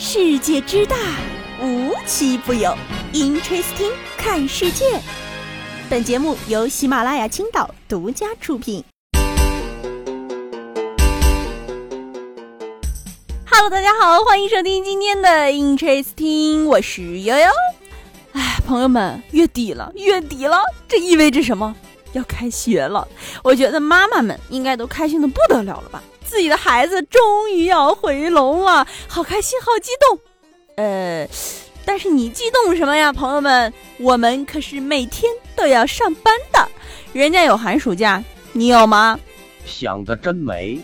世界之大，无奇不有。Interesting，看世界。本节目由喜马拉雅青岛独家出品。Hello，大家好，欢迎收听今天的 Interesting，我是悠悠。哎，朋友们，月底了，月底了，这意味着什么？要开学了。我觉得妈妈们应该都开心的不得了了吧？自己的孩子终于要回笼了，好开心，好激动。呃，但是你激动什么呀，朋友们？我们可是每天都要上班的，人家有寒暑假，你有吗？想的真美。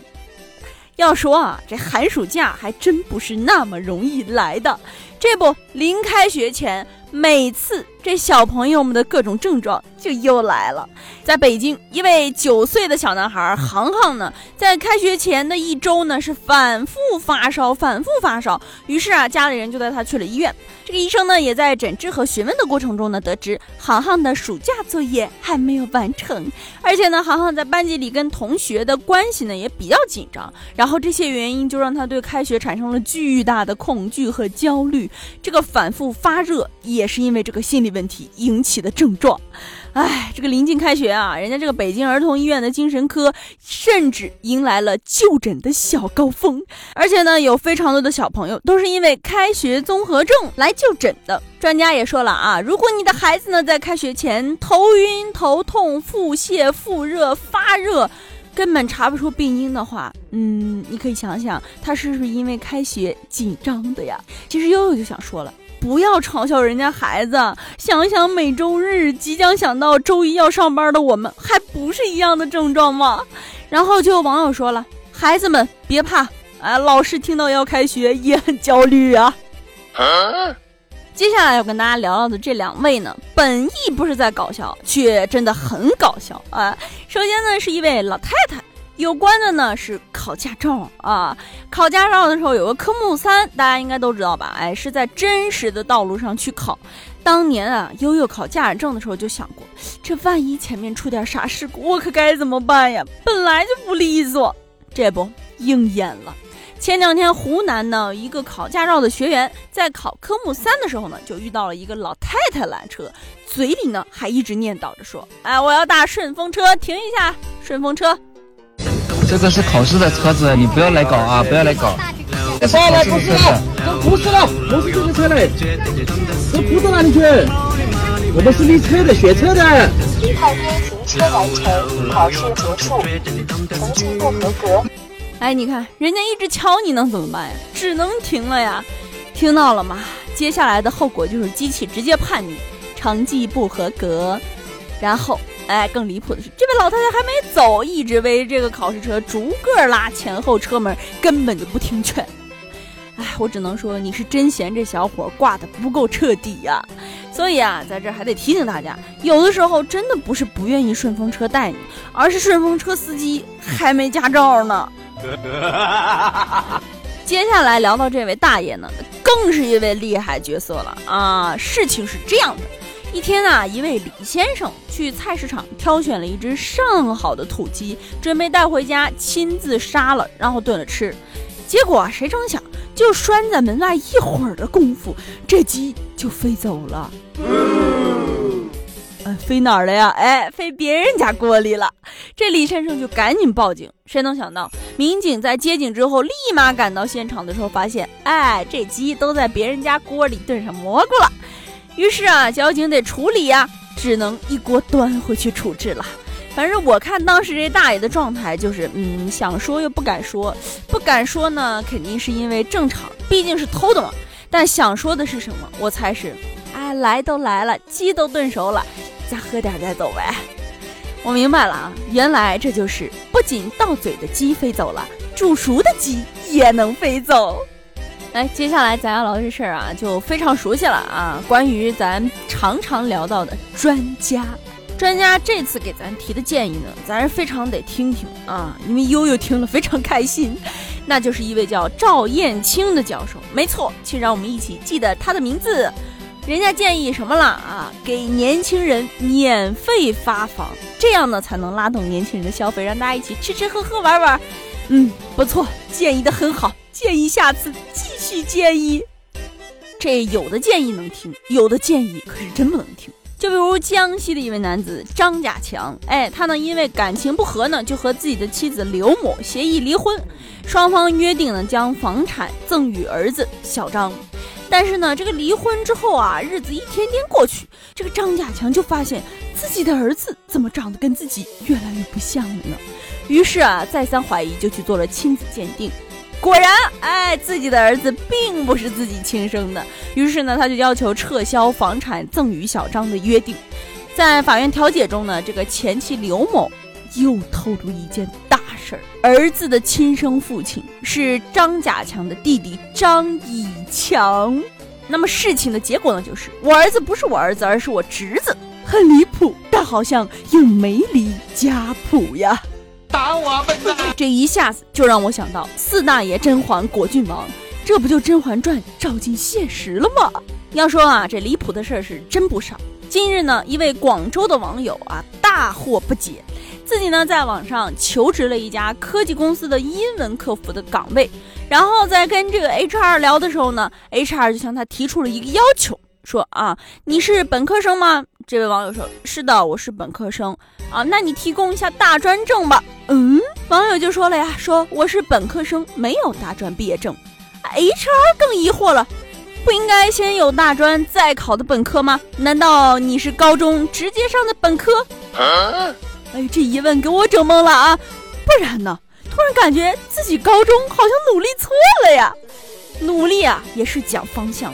要说啊，这寒暑假还真不是那么容易来的。这不，临开学前，每次这小朋友们的各种症状就又来了。在北京，一位九岁的小男孩航航呢，在开学前的一周呢，是反复发烧，反复发烧。于是啊，家里人就带他去了医院。这个医生呢，也在诊治和询问的过程中呢，得知航航的暑假作业还没有完成，而且呢，航航在班级里跟同学的关系呢也比较紧张。然后这些原因就让他对开学产生了巨大的恐惧和焦虑。这个反复发热也也是因为这个心理问题引起的症状。哎，这个临近开学啊，人家这个北京儿童医院的精神科甚至迎来了就诊的小高峰，而且呢，有非常多的小朋友都是因为开学综合症来就诊的。专家也说了啊，如果你的孩子呢在开学前头晕、头痛、腹泻、腹热、发热，根本查不出病因的话，嗯，你可以想想他是不是因为开学紧张的呀？其实悠悠就想说了。不要嘲笑人家孩子，想想每周日即将想到周一要上班的我们，还不是一样的症状吗？然后就有网友说了：“孩子们别怕，哎，老师听到要开学也很焦虑啊。”接下来要跟大家聊聊的这两位呢，本意不是在搞笑，却真的很搞笑啊。首先呢，是一位老太太。有关的呢是考驾照啊，考驾照的时候有个科目三，大家应该都知道吧？哎，是在真实的道路上去考。当年啊，悠悠考驾驶证的时候就想过，这万一前面出点啥事故，我可该怎么办呀？本来就不利索，这不应验了。前两天湖南呢，一个考驾照的学员在考科目三的时候呢，就遇到了一个老太太拦车，嘴里呢还一直念叨着说：“哎，我要搭顺风车，停一下，顺风车。”这个是考试的车子，你不要来搞啊！不要来搞。来来，不是了，不是了，不是这个车嘞，这不到哪里去？我们是理车的，学车的。一号边停车完成，考试结束，成绩不合格。哎，你看，人家一直敲你，能怎么办呀？只能停了呀。听到了吗？接下来的后果就是机器直接判你成绩不合格，然后。哎，更离谱的是，这位老太太还没走，一直围着这个考试车逐个拉前后车门，根本就不听劝。哎，我只能说你是真嫌这小伙挂的不够彻底呀。所以啊，在这还得提醒大家，有的时候真的不是不愿意顺风车带你，而是顺风车司机还没驾照呢。接下来聊到这位大爷呢，更是一位厉害角色了啊！事情是这样的。一天啊，一位李先生去菜市场挑选了一只上好的土鸡，准备带回家亲自杀了，然后炖了吃。结果谁成想，就拴在门外一会儿的功夫，这鸡就飞走了。嗯，飞哪儿了呀？哎，飞别人家锅里了。这李先生就赶紧报警。谁能想到，民警在接警之后，立马赶到现场的时候，发现，哎，这鸡都在别人家锅里炖上蘑菇了。于是啊，交警得处理呀，只能一锅端回去处置了。反正我看当时这大爷的状态就是，嗯，想说又不敢说，不敢说呢，肯定是因为正常，毕竟是偷的嘛。但想说的是什么？我猜是，哎，来都来了，鸡都炖熟了，再喝点再走呗。我明白了啊，原来这就是不仅到嘴的鸡飞走了，煮熟的鸡也能飞走。来，接下来咱要聊这事儿啊，就非常熟悉了啊。关于咱常常聊到的专家，专家这次给咱提的建议呢，咱是非常得听听啊，因为悠悠听了非常开心。那就是一位叫赵燕青的教授，没错，请让我们一起记得他的名字。人家建议什么了啊？给年轻人免费发房，这样呢才能拉动年轻人的消费，让大家一起吃吃喝喝玩玩。嗯，不错，建议的很好，建议下次继。起建议。这有的建议能听，有的建议可是真不能听。就比如江西的一位男子张家强，哎，他呢因为感情不和呢，就和自己的妻子刘某协议离婚，双方约定呢将房产赠与儿子小张。但是呢，这个离婚之后啊，日子一天天过去，这个张家强就发现自己的儿子怎么长得跟自己越来越不像了呢？于是啊，再三怀疑，就去做了亲子鉴定。果然，哎，自己的儿子并不是自己亲生的。于是呢，他就要求撤销房产赠与小张的约定。在法院调解中呢，这个前妻刘某又透露一件大事儿：儿子的亲生父亲是张甲强的弟弟张以强。那么事情的结果呢，就是我儿子不是我儿子，而是我侄子，很离谱，但好像又没离家谱呀。打我笨蛋！这一下子就让我想到四大爷甄嬛果郡王，这不就《甄嬛传》照进现实了吗？要说啊，这离谱的事儿是真不少。近日呢，一位广州的网友啊，大惑不解，自己呢在网上求职了一家科技公司的英文客服的岗位，然后在跟这个 HR 聊的时候呢，HR 就向他提出了一个要求，说啊，你是本科生吗？这位网友说：“是的，我是本科生啊，那你提供一下大专证吧。”嗯，网友就说了呀：“说我是本科生，没有大专毕业证。”HR 更疑惑了：“不应该先有大专再考的本科吗？难道你是高中直接上的本科？”哎，这疑问给我整懵了啊！不然呢？突然感觉自己高中好像努力错了呀！努力啊，也是讲方向，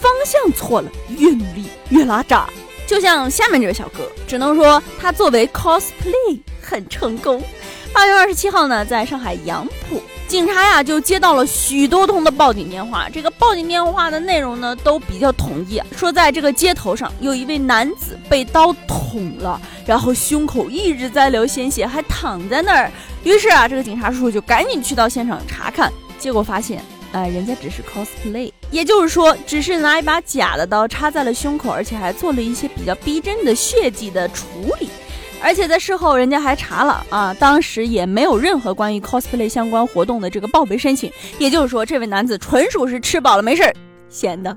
方向错了，越努力越拉渣。就像下面这位小哥，只能说他作为 cosplay 很成功。八月二十七号呢，在上海杨浦，警察呀就接到了许多通的报警电话。这个报警电话的内容呢都比较统一，说在这个街头上有一位男子被刀捅了，然后胸口一直在流鲜血，还躺在那儿。于是啊，这个警察叔叔就赶紧去到现场查看，结果发现。呃，人家只是 cosplay，也就是说，只是拿一把假的刀插在了胸口，而且还做了一些比较逼真的血迹的处理，而且在事后，人家还查了啊，当时也没有任何关于 cosplay 相关活动的这个报备申请，也就是说，这位男子纯属是吃饱了没事儿闲的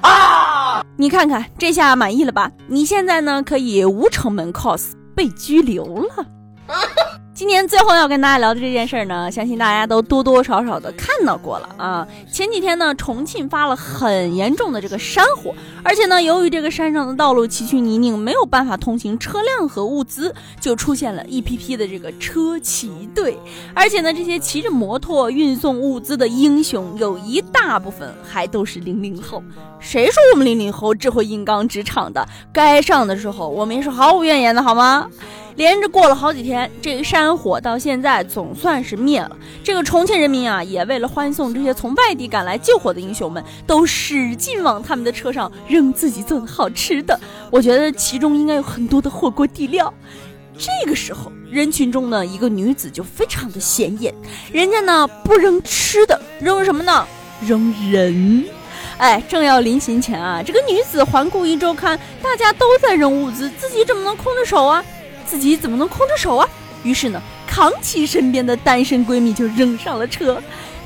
啊！你看看这下满意了吧？你现在呢可以无成门 cos 被拘留了。今年最后要跟大家聊的这件事儿呢，相信大家都多多少少的看到过了啊。前几天呢，重庆发了很严重的这个山火，而且呢，由于这个山上的道路崎岖泥泞，没有办法通行车辆和物资，就出现了一批批的这个车骑队。而且呢，这些骑着摩托运送物资的英雄，有一大部分还都是零零后。谁说我们零零后智慧硬刚职场的？该上的时候，我们也是毫无怨言的，好吗？连着过了好几天，这个山火到现在总算是灭了。这个重庆人民啊，也为了欢送这些从外地赶来救火的英雄们，都使劲往他们的车上扔自己做的好吃的。我觉得其中应该有很多的火锅底料。这个时候，人群中呢，一个女子就非常的显眼，人家呢不扔吃的，扔什么呢？扔人。哎，正要临行前啊，这个女子环顾一周，看大家都在扔物资，自己怎么能空着手啊？自己怎么能空着手啊？于是呢，扛起身边的单身闺蜜就扔上了车。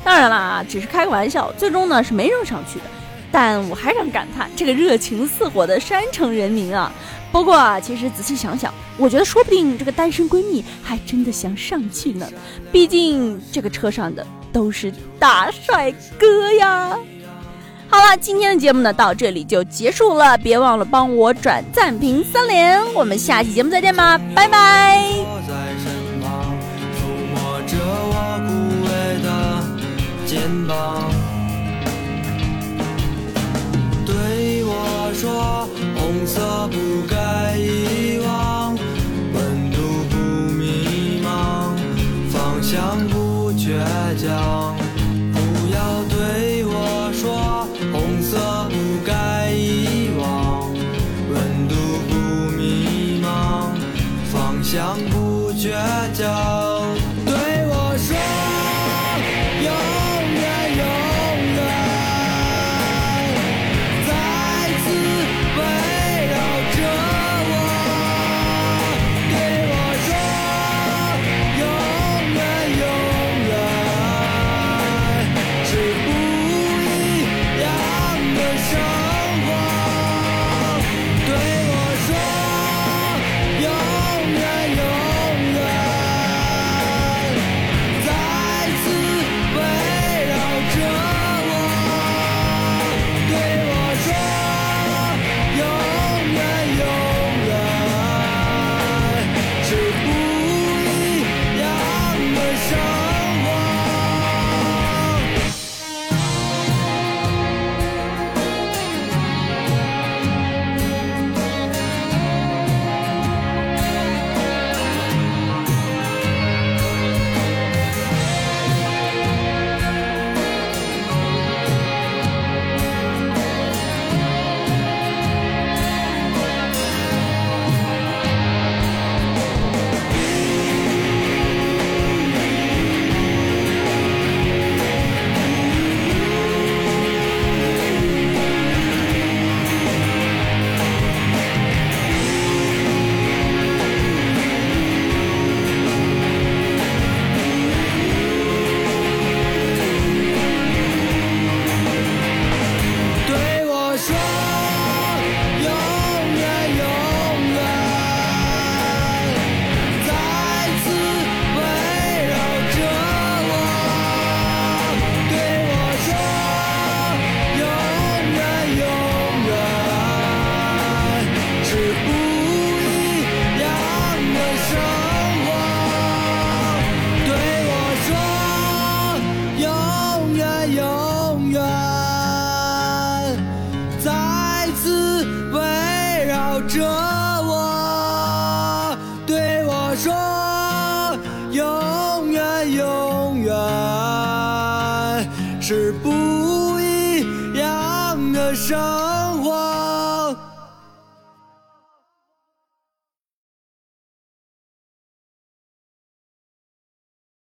当然啦，只是开个玩笑，最终呢是没扔上去的。但我还想感叹这个热情似火的山城人民啊。不过啊，其实仔细想想，我觉得说不定这个单身闺蜜还真的想上去呢。毕竟这个车上的都是大帅哥呀。好了，今天的节目呢到这里就结束了，别忘了帮我转赞评三连，我们下期节目再见吧，拜拜。这